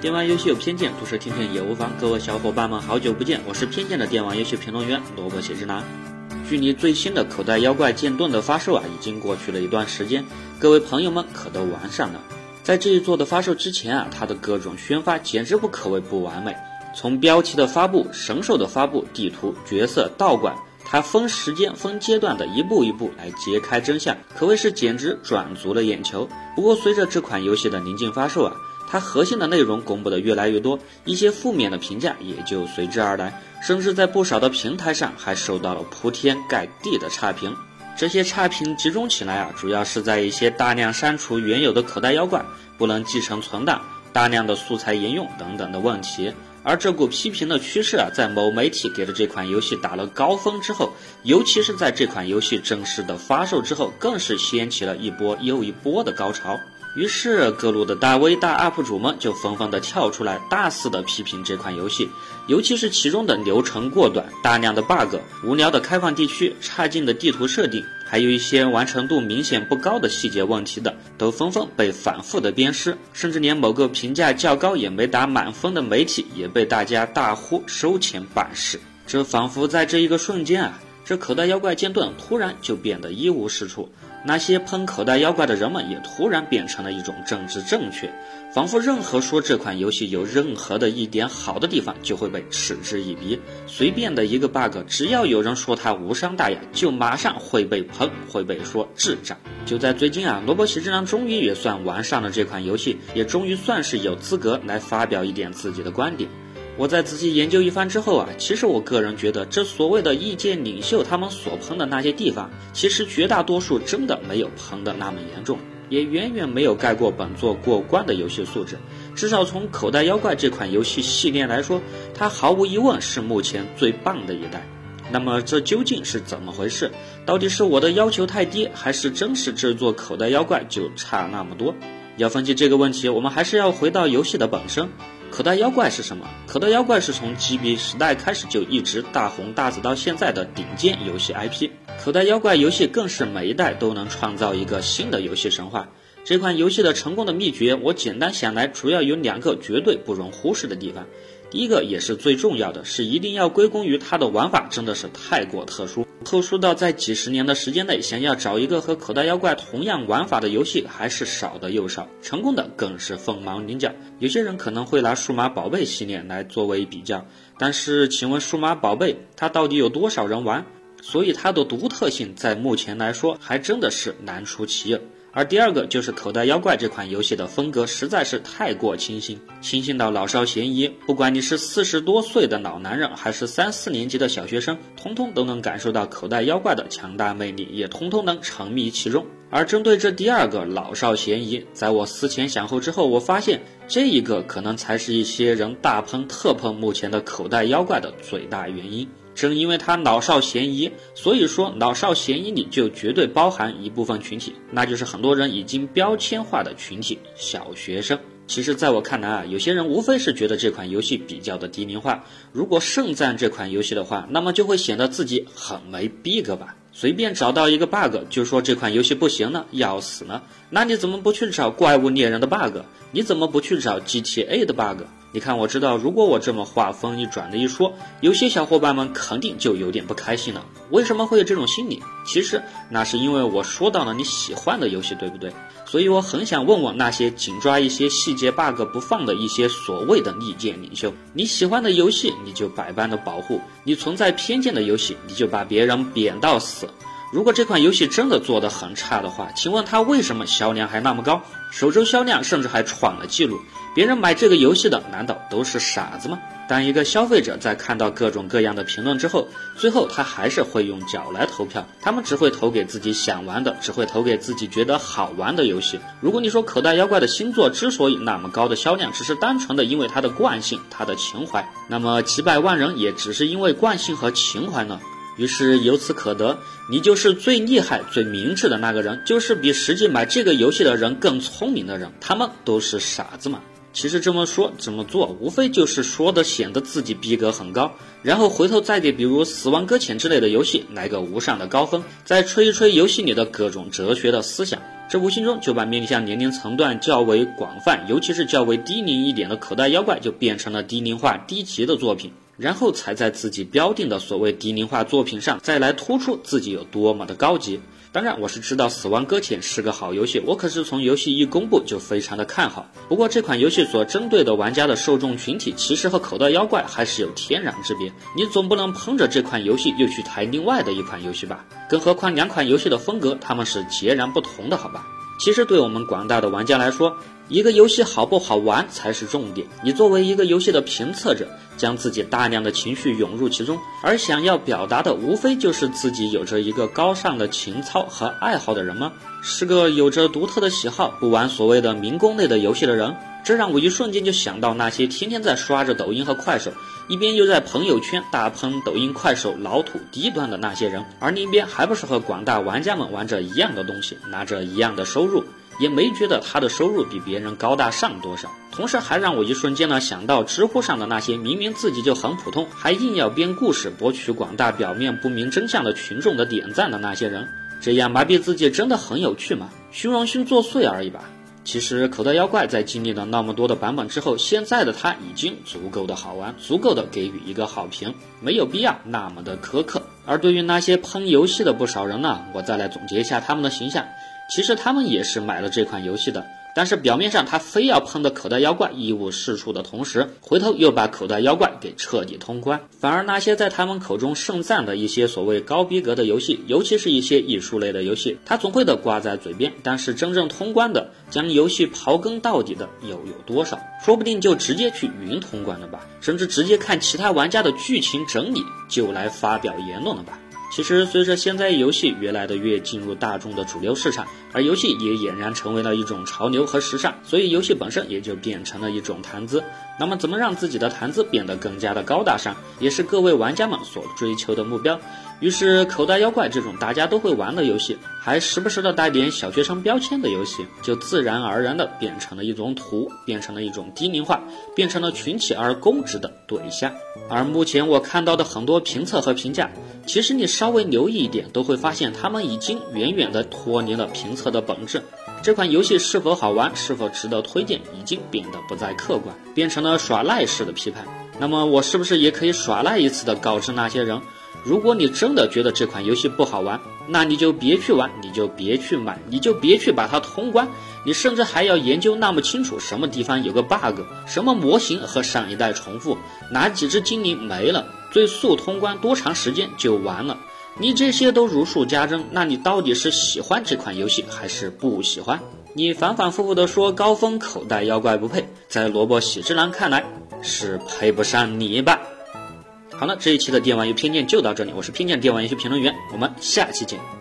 电玩游戏有偏见，毒舌听听也无妨。各位小伙伴们，好久不见，我是偏见的电玩游戏评论员萝卜写之男。距离最新的口袋妖怪剑盾的发售啊，已经过去了一段时间，各位朋友们可都玩上了。在这一座的发售之前啊，它的各种宣发简直不可谓不完美。从标题的发布、神兽的发布、地图、角色、道馆，它分时间、分阶段的一步一步来揭开真相，可谓是简直转足了眼球。不过随着这款游戏的临近发售啊。它核心的内容公布的越来越多，一些负面的评价也就随之而来，甚至在不少的平台上还受到了铺天盖地的差评。这些差评集中起来啊，主要是在一些大量删除原有的口袋妖怪、不能继承存档、大量的素材沿用等等的问题。而这股批评的趋势啊，在某媒体给了这款游戏打了高分之后，尤其是在这款游戏正式的发售之后，更是掀起了一波又一波的高潮。于是，各路的大 V 大 UP 主们就纷纷的跳出来，大肆的批评这款游戏，尤其是其中的流程过短、大量的 bug、无聊的开放地区、差劲的地图设定，还有一些完成度明显不高的细节问题的，都纷纷被反复的鞭尸，甚至连某个评价较高也没打满分的媒体，也被大家大呼收钱办事。这仿佛在这一个瞬间啊，这口袋妖怪剑盾突然就变得一无是处。那些喷口袋妖怪的人们也突然变成了一种政治正确，仿佛任何说这款游戏有任何的一点好的地方就会被嗤之以鼻。随便的一个 bug，只要有人说它无伤大雅，就马上会被喷，会被说智障。就在最近啊，萝卜喜之郎终于也算玩上了这款游戏，也终于算是有资格来发表一点自己的观点。我在仔细研究一番之后啊，其实我个人觉得，这所谓的意见领袖他们所喷的那些地方，其实绝大多数真的没有喷的那么严重，也远远没有盖过本作过关的游戏素质。至少从口袋妖怪这款游戏系列来说，它毫无疑问是目前最棒的一代。那么这究竟是怎么回事？到底是我的要求太低，还是真是这座口袋妖怪就差那么多？要分析这个问题，我们还是要回到游戏的本身。口袋妖怪是什么？口袋妖怪是从 GB 时代开始就一直大红大紫到现在的顶尖游戏 IP。口袋妖怪游戏更是每一代都能创造一个新的游戏神话。这款游戏的成功的秘诀，我简单想来，主要有两个绝对不容忽视的地方。第一个也是最重要的，是一定要归功于它的玩法真的是太过特殊，特殊到在几十年的时间内，想要找一个和口袋妖怪同样玩法的游戏还是少的又少，成功的更是凤毛麟角。有些人可能会拿数码宝贝系列来作为比较，但是请问数码宝贝它到底有多少人玩？所以它的独特性在目前来说还真的是难出其右。而第二个就是口袋妖怪这款游戏的风格实在是太过清新，清新到老少咸宜。不管你是四十多岁的老男人，还是三四年级的小学生，通通都能感受到口袋妖怪的强大魅力，也通通能沉迷其中。而针对这第二个老少咸宜，在我思前想后之后，我发现这一个可能才是一些人大喷特喷目前的口袋妖怪的最大原因。正因为它老少咸宜，所以说老少咸宜里就绝对包含一部分群体，那就是很多人已经标签化的群体——小学生。其实，在我看来啊，有些人无非是觉得这款游戏比较的低龄化。如果盛赞这款游戏的话，那么就会显得自己很没逼格吧。随便找到一个 bug 就说这款游戏不行了，要死了。那你怎么不去找怪物猎人的 bug？你怎么不去找 GTA 的 bug？你看，我知道，如果我这么话锋一转的一说，有些小伙伴们肯定就有点不开心了。为什么会有这种心理？其实那是因为我说到了你喜欢的游戏，对不对？所以我很想问问那些紧抓一些细节 bug 不放的一些所谓的意见领袖：你喜欢的游戏，你就百般的保护；你存在偏见的游戏，你就把别人贬到死。如果这款游戏真的做得很差的话，请问它为什么销量还那么高？首周销量甚至还创了记录。别人买这个游戏的难道都是傻子吗？当一个消费者在看到各种各样的评论之后，最后他还是会用脚来投票。他们只会投给自己想玩的，只会投给自己觉得好玩的游戏。如果你说口袋妖怪的新作之所以那么高的销量，只是单纯的因为它的惯性、它的情怀，那么几百万人也只是因为惯性和情怀呢？于是由此可得，你就是最厉害、最明智的那个人，就是比实际买这个游戏的人更聪明的人。他们都是傻子嘛？其实这么说、这么做，无非就是说的显得自己逼格很高，然后回头再给比如《死亡搁浅》之类的游戏来个无上的高分，再吹一吹游戏里的各种哲学的思想。这无形中就把面向年龄层段较为广泛，尤其是较为低龄一点的口袋妖怪，就变成了低龄化、低级的作品。然后才在自己标定的所谓低龄化作品上，再来突出自己有多么的高级。当然，我是知道《死亡搁浅》是个好游戏，我可是从游戏一公布就非常的看好。不过这款游戏所针对的玩家的受众群体，其实和口袋妖怪还是有天壤之别。你总不能捧着这款游戏又去抬另外的一款游戏吧？更何况两款游戏的风格，他们是截然不同的，好吧？其实对我们广大的玩家来说，一个游戏好不好玩才是重点。你作为一个游戏的评测者，将自己大量的情绪涌入其中，而想要表达的无非就是自己有着一个高尚的情操和爱好的人吗？是个有着独特的喜好、不玩所谓的民工类的游戏的人？这让我一瞬间就想到那些天天在刷着抖音和快手，一边又在朋友圈大喷抖音、快手老土低端的那些人，而另一边还不是和广大玩家们玩着一样的东西，拿着一样的收入，也没觉得他的收入比别人高大上多少。同时还让我一瞬间呢想到知乎上的那些明明自己就很普通，还硬要编故事博取广大表面不明真相的群众的点赞的那些人，这样麻痹自己真的很有趣吗？虚荣心作祟而已吧。其实口袋妖怪在经历了那么多的版本之后，现在的他已经足够的好玩，足够的给予一个好评，没有必要那么的苛刻。而对于那些喷游戏的不少人呢，我再来总结一下他们的形象，其实他们也是买了这款游戏的。但是表面上他非要喷的口袋妖怪一无是处的同时，回头又把口袋妖怪给彻底通关。反而那些在他们口中盛赞的一些所谓高逼格的游戏，尤其是一些艺术类的游戏，他总会的挂在嘴边。但是真正通关的，将游戏刨根到底的又有多少？说不定就直接去云通关了吧，甚至直接看其他玩家的剧情整理就来发表言论了吧。其实，随着现在游戏越来的越进入大众的主流市场，而游戏也俨然成为了一种潮流和时尚，所以游戏本身也就变成了一种谈资。那么，怎么让自己的谈资变得更加的高大上，也是各位玩家们所追求的目标。于是，口袋妖怪这种大家都会玩的游戏，还时不时的带点小学生标签的游戏，就自然而然的变成了一种土，变成了一种低龄化，变成了群起而攻之的对象。而目前我看到的很多评测和评价。其实你是稍微留意一点，都会发现他们已经远远的脱离了评测的本质。这款游戏是否好玩，是否值得推荐，已经变得不再客观，变成了耍赖式的批判。那么我是不是也可以耍赖一次的告知那些人？如果你真的觉得这款游戏不好玩，那你就别去玩，你就别去买，你就别去把它通关。你甚至还要研究那么清楚什么地方有个 bug，什么模型和上一代重复，哪几只精灵没了，最速通关多长时间就完了。你这些都如数家珍，那你到底是喜欢这款游戏还是不喜欢？你反反复复的说高峰口袋妖怪不配，在萝卜喜之郎看来是配不上你吧？好了，这一期的电玩游戏偏见就到这里，我是偏见电玩游戏评论员，我们下期见。